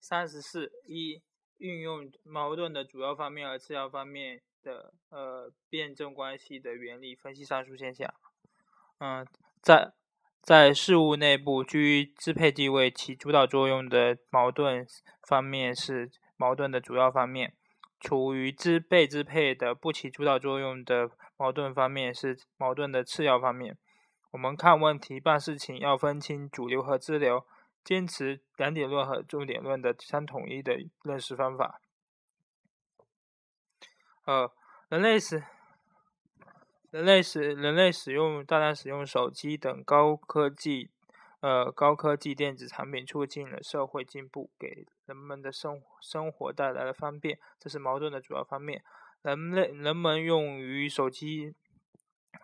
三十四一运用矛盾的主要方面和次要方面的呃辩证关系的原理分析上述现象。嗯，在在事物内部居于支配地位起主导作用的矛盾方面是矛盾的主要方面，处于支被支配的不起主导作用的矛盾方面是矛盾的次要方面。我们看问题办事情要分清主流和支流。坚持两点论和重点论的相统一的认识方法。呃，人类使人类使人类使用大量使用手机等高科技呃高科技电子产品，促进了社会进步，给人们的生生活带来了方便，这是矛盾的主要方面。人类人们用于手机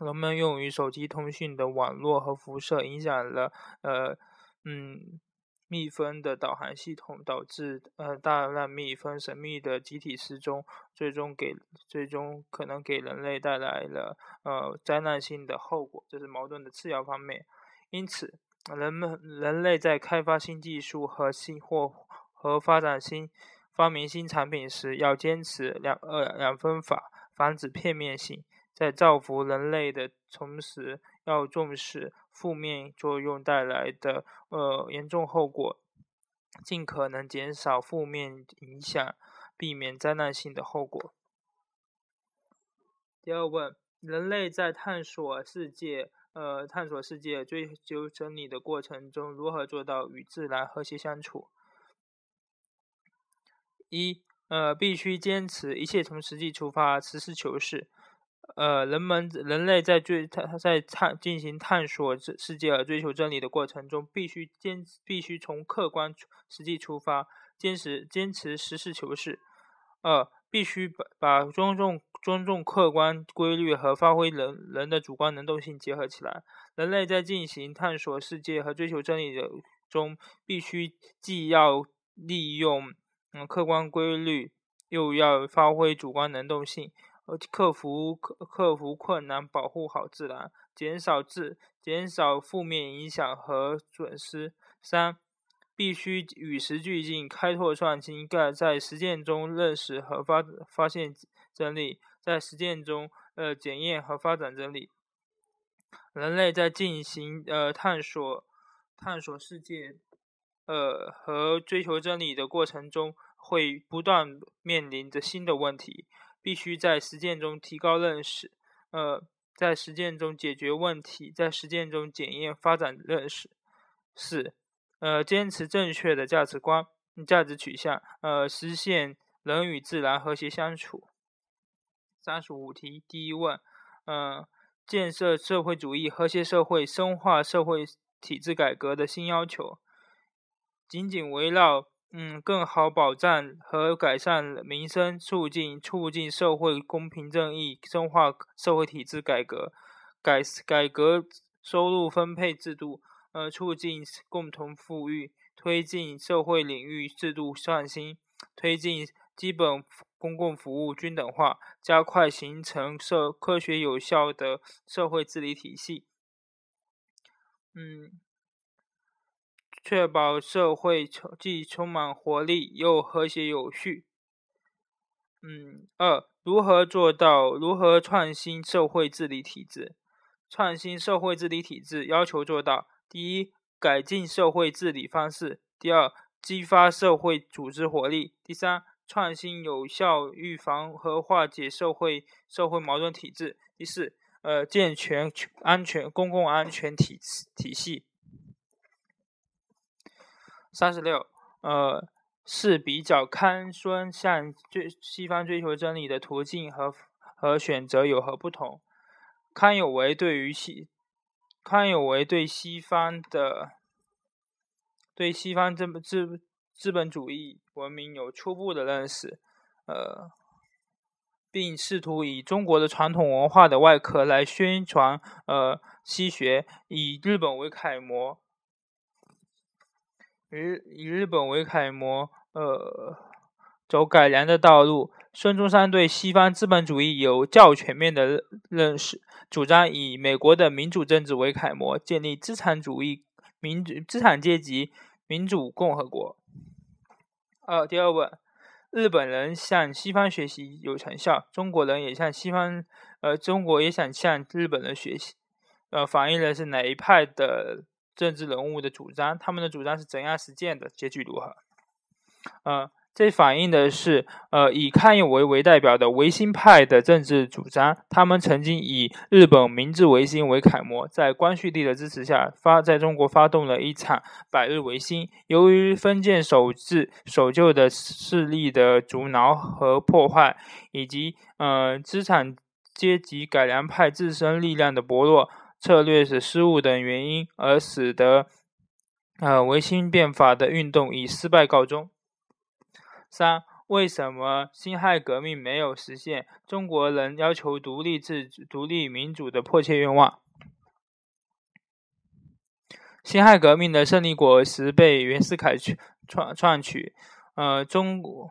人们用于手机通讯的网络和辐射，影响了呃嗯。蜜蜂的导航系统导致呃大量蜜蜂神秘的集体失踪，最终给最终可能给人类带来了呃灾难性的后果，这是矛盾的次要方面。因此，人们人类在开发新技术和新或和发展新发明新产品时，要坚持两二两分法，防止片面性。在造福人类的同时，要重视负面作用带来的呃严重后果，尽可能减少负面影响，避免灾难性的后果。第二问：人类在探索世界、呃探索世界、追求真理的过程中，如何做到与自然和谐相处？一呃，必须坚持一切从实际出发，实事求是。呃，人们人类在追探在探进行探索世世界和追求真理的过程中，必须坚必须从客观实际出发，坚持坚持实事求是。二，必须把把尊重尊重客观规律和发挥人人的主观能动性结合起来。人类在进行探索世界和追求真理的中，必须既要利用嗯客观规律，又要发挥主观能动性。克服克克服困难，保护好自然，减少自减少负面影响和损失。三，必须与时俱进，开拓创新，在在实践中认识和发发现真理，在实践中呃检验和发展真理。人类在进行呃探索探索世界呃和追求真理的过程中，会不断面临着新的问题。必须在实践中提高认识，呃，在实践中解决问题，在实践中检验发展认识。四，呃，坚持正确的价值观、价值取向，呃，实现人与自然和谐相处。三十五题，第一问，嗯，建设社会主义和谐社会，深化社会体制改革的新要求，紧紧围绕。嗯，更好保障和改善民生，促进促进社会公平正义，深化社会体制改革，改改革收入分配制度，呃，促进共同富裕，推进社会领域制度创新，推进基本公共服务均等化，加快形成社科学有效的社会治理体系。嗯。确保社会既充满活力又和谐有序。嗯，二，如何做到？如何创新社会治理体制？创新社会治理体制要求做到：第一，改进社会治理方式；第二，激发社会组织活力；第三，创新有效预防和化解社会社会矛盾体制；第四，呃，健全安全公共安全体体系。三十六，呃，是比较康孙向追西方追求真理的途径和和选择有何不同？康有为对于西，康有为对西方的对西方资资资本主义文明有初步的认识，呃，并试图以中国的传统文化的外壳来宣传呃西学，以日本为楷模。以以日本为楷模，呃，走改良的道路。孙中山对西方资本主义有较全面的认识，主张以美国的民主政治为楷模，建立资产主义民主资产阶级民主共和国。二第二问，日本人向西方学习有成效，中国人也向西方，呃，中国也想向日本人学习，呃，反映的是哪一派的政治人物的主张？他们的主张是怎样实践的？结局如何？呃。这反映的是，呃，以康有为为代表的维新派的政治主张。他们曾经以日本明治维新为楷模，在光绪帝的支持下，发在中国发动了一场百日维新。由于封建守制守旧的势力的阻挠和破坏，以及呃资产阶级改良派自身力量的薄弱、策略是失误等原因，而使得呃维新变法的运动以失败告终。三、为什么辛亥革命没有实现中国人要求独立自主、独立民主的迫切愿望？辛亥革命的胜利果实被袁世凯创创取，呃，中国、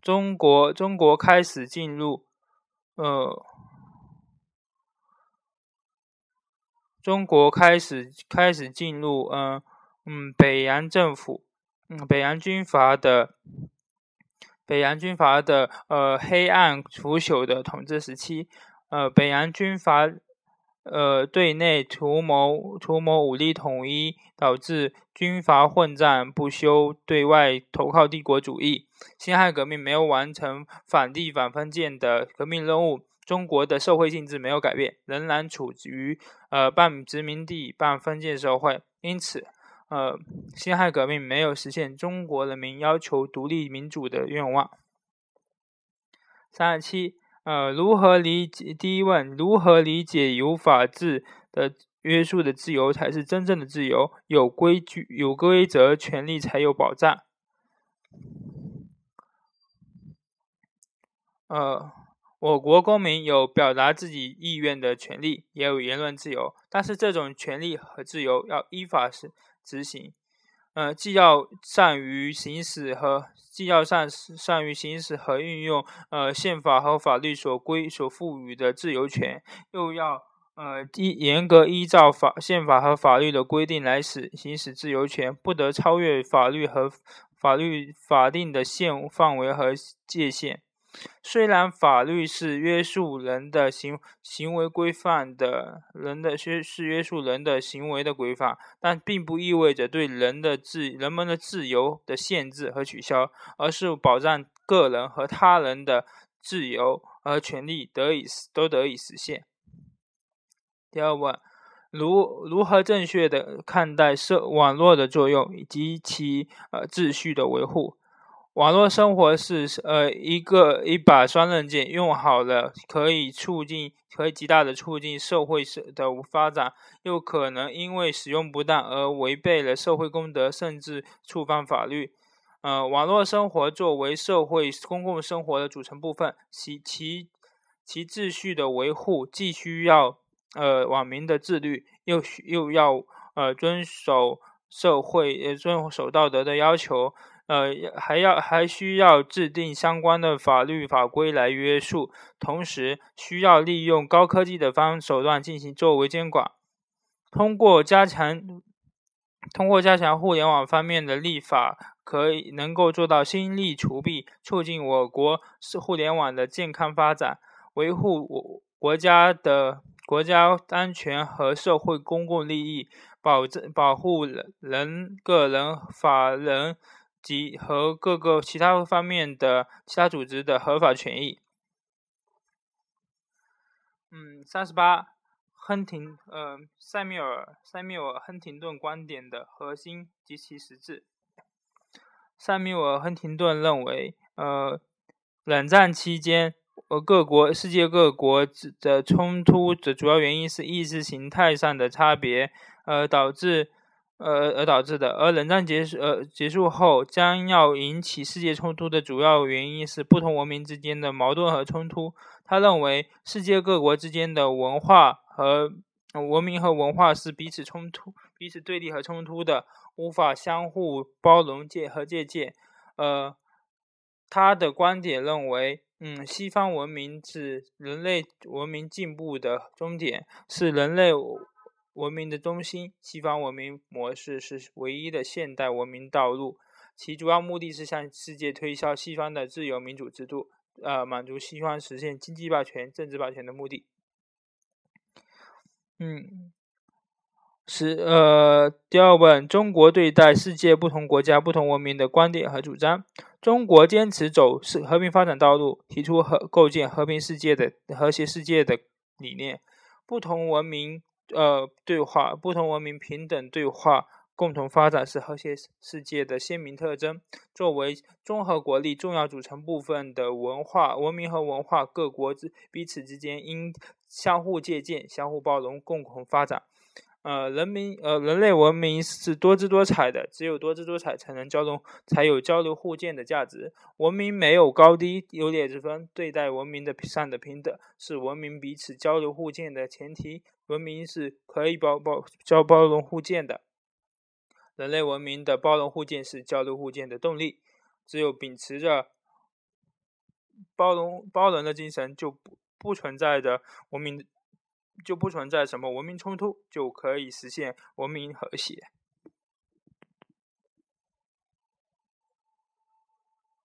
中国、中国开始进入，呃，中国开始开始进入，嗯嗯，北洋政府。嗯，北洋军阀的北洋军阀的呃黑暗腐朽的统治时期，呃，北洋军阀呃对内图谋图谋武力统一，导致军阀混战不休；对外投靠帝国主义。辛亥革命没有完成反帝反封建的革命任务，中国的社会性质没有改变，仍然处于呃半殖民地半封建社会，因此。呃，辛亥革命没有实现中国人民要求独立民主的愿望。三十七，呃，如何理解？第一问，如何理解有法治的约束的自由才是真正的自由？有规矩、有规则，权利才有保障。呃，我国公民有表达自己意愿的权利，也有言论自由，但是这种权利和自由要依法实。执行，呃，既要善于行使和既要善善于行使和运用呃宪法和法律所规所赋予的自由权，又要呃依严格依照法宪法和法律的规定来使行使自由权，不得超越法律和法律法定的限范围和界限。虽然法律是约束人的行行为规范的，人的约是约束人的行为的规范，但并不意味着对人的自人们的自由的限制和取消，而是保障个人和他人的自由和权利得以都得以实现。第二问，如如何正确的看待社网络的作用以及其呃秩序的维护？网络生活是呃一个一把双刃剑，用好了可以促进，可以极大的促进社会的发展，又可能因为使用不当而违背了社会公德，甚至触犯法律。呃，网络生活作为社会公共生活的组成部分，其其其秩序的维护，既需要呃网民的自律，又需又要呃遵守社会呃遵守道德的要求。呃，还要还需要制定相关的法律法规来约束，同时需要利用高科技的方手段进行作为监管。通过加强通过加强互联网方面的立法，可以能够做到心力除弊，促进我国是互联网的健康发展，维护我国家的国家安全和社会公共利益，保证保护人人个人法人。及和各个其他方面的其他组织的合法权益。嗯，三十八，亨廷，呃，塞缪尔，塞缪尔·亨廷顿观点的核心及其实质。塞缪尔·亨廷顿认为，呃，冷战期间，呃，各国世界各国的冲突的主要原因是意识形态上的差别，呃，导致。呃，而导致的。而冷战结束，呃，结束后将要引起世界冲突的主要原因是不同文明之间的矛盾和冲突。他认为，世界各国之间的文化和文明和文化是彼此冲突、彼此对立和冲突的，无法相互包容借和借鉴。呃，他的观点认为，嗯，西方文明是人类文明进步的终点，是人类。文明的中心，西方文明模式是唯一的现代文明道路。其主要目的是向世界推销西方的自由民主制度，呃，满足西方实现经济霸权、政治霸权的目的。嗯，是呃，第二问：中国对待世界不同国家、不同文明的观点和主张。中国坚持走是和平发展道路，提出和构建和平世界的和谐世界的理念。不同文明呃对话，不同文明平等对话。共同发展是和谐世界的鲜明特征。作为综合国力重要组成部分的文化、文明和文化各国之彼此之间应相互借鉴、相互包容、共同发展。呃，人民呃，人类文明是多姿多彩的，只有多姿多彩才能交融，才有交流互鉴的价值。文明没有高低优劣之分，对待文明的上的平等是文明彼此交流互鉴的前提。文明是可以包包交包容互鉴的。人类文明的包容互鉴是交流互鉴的动力。只有秉持着包容包容的精神，就不不存在着文明，就不存在什么文明冲突，就可以实现文明和谐。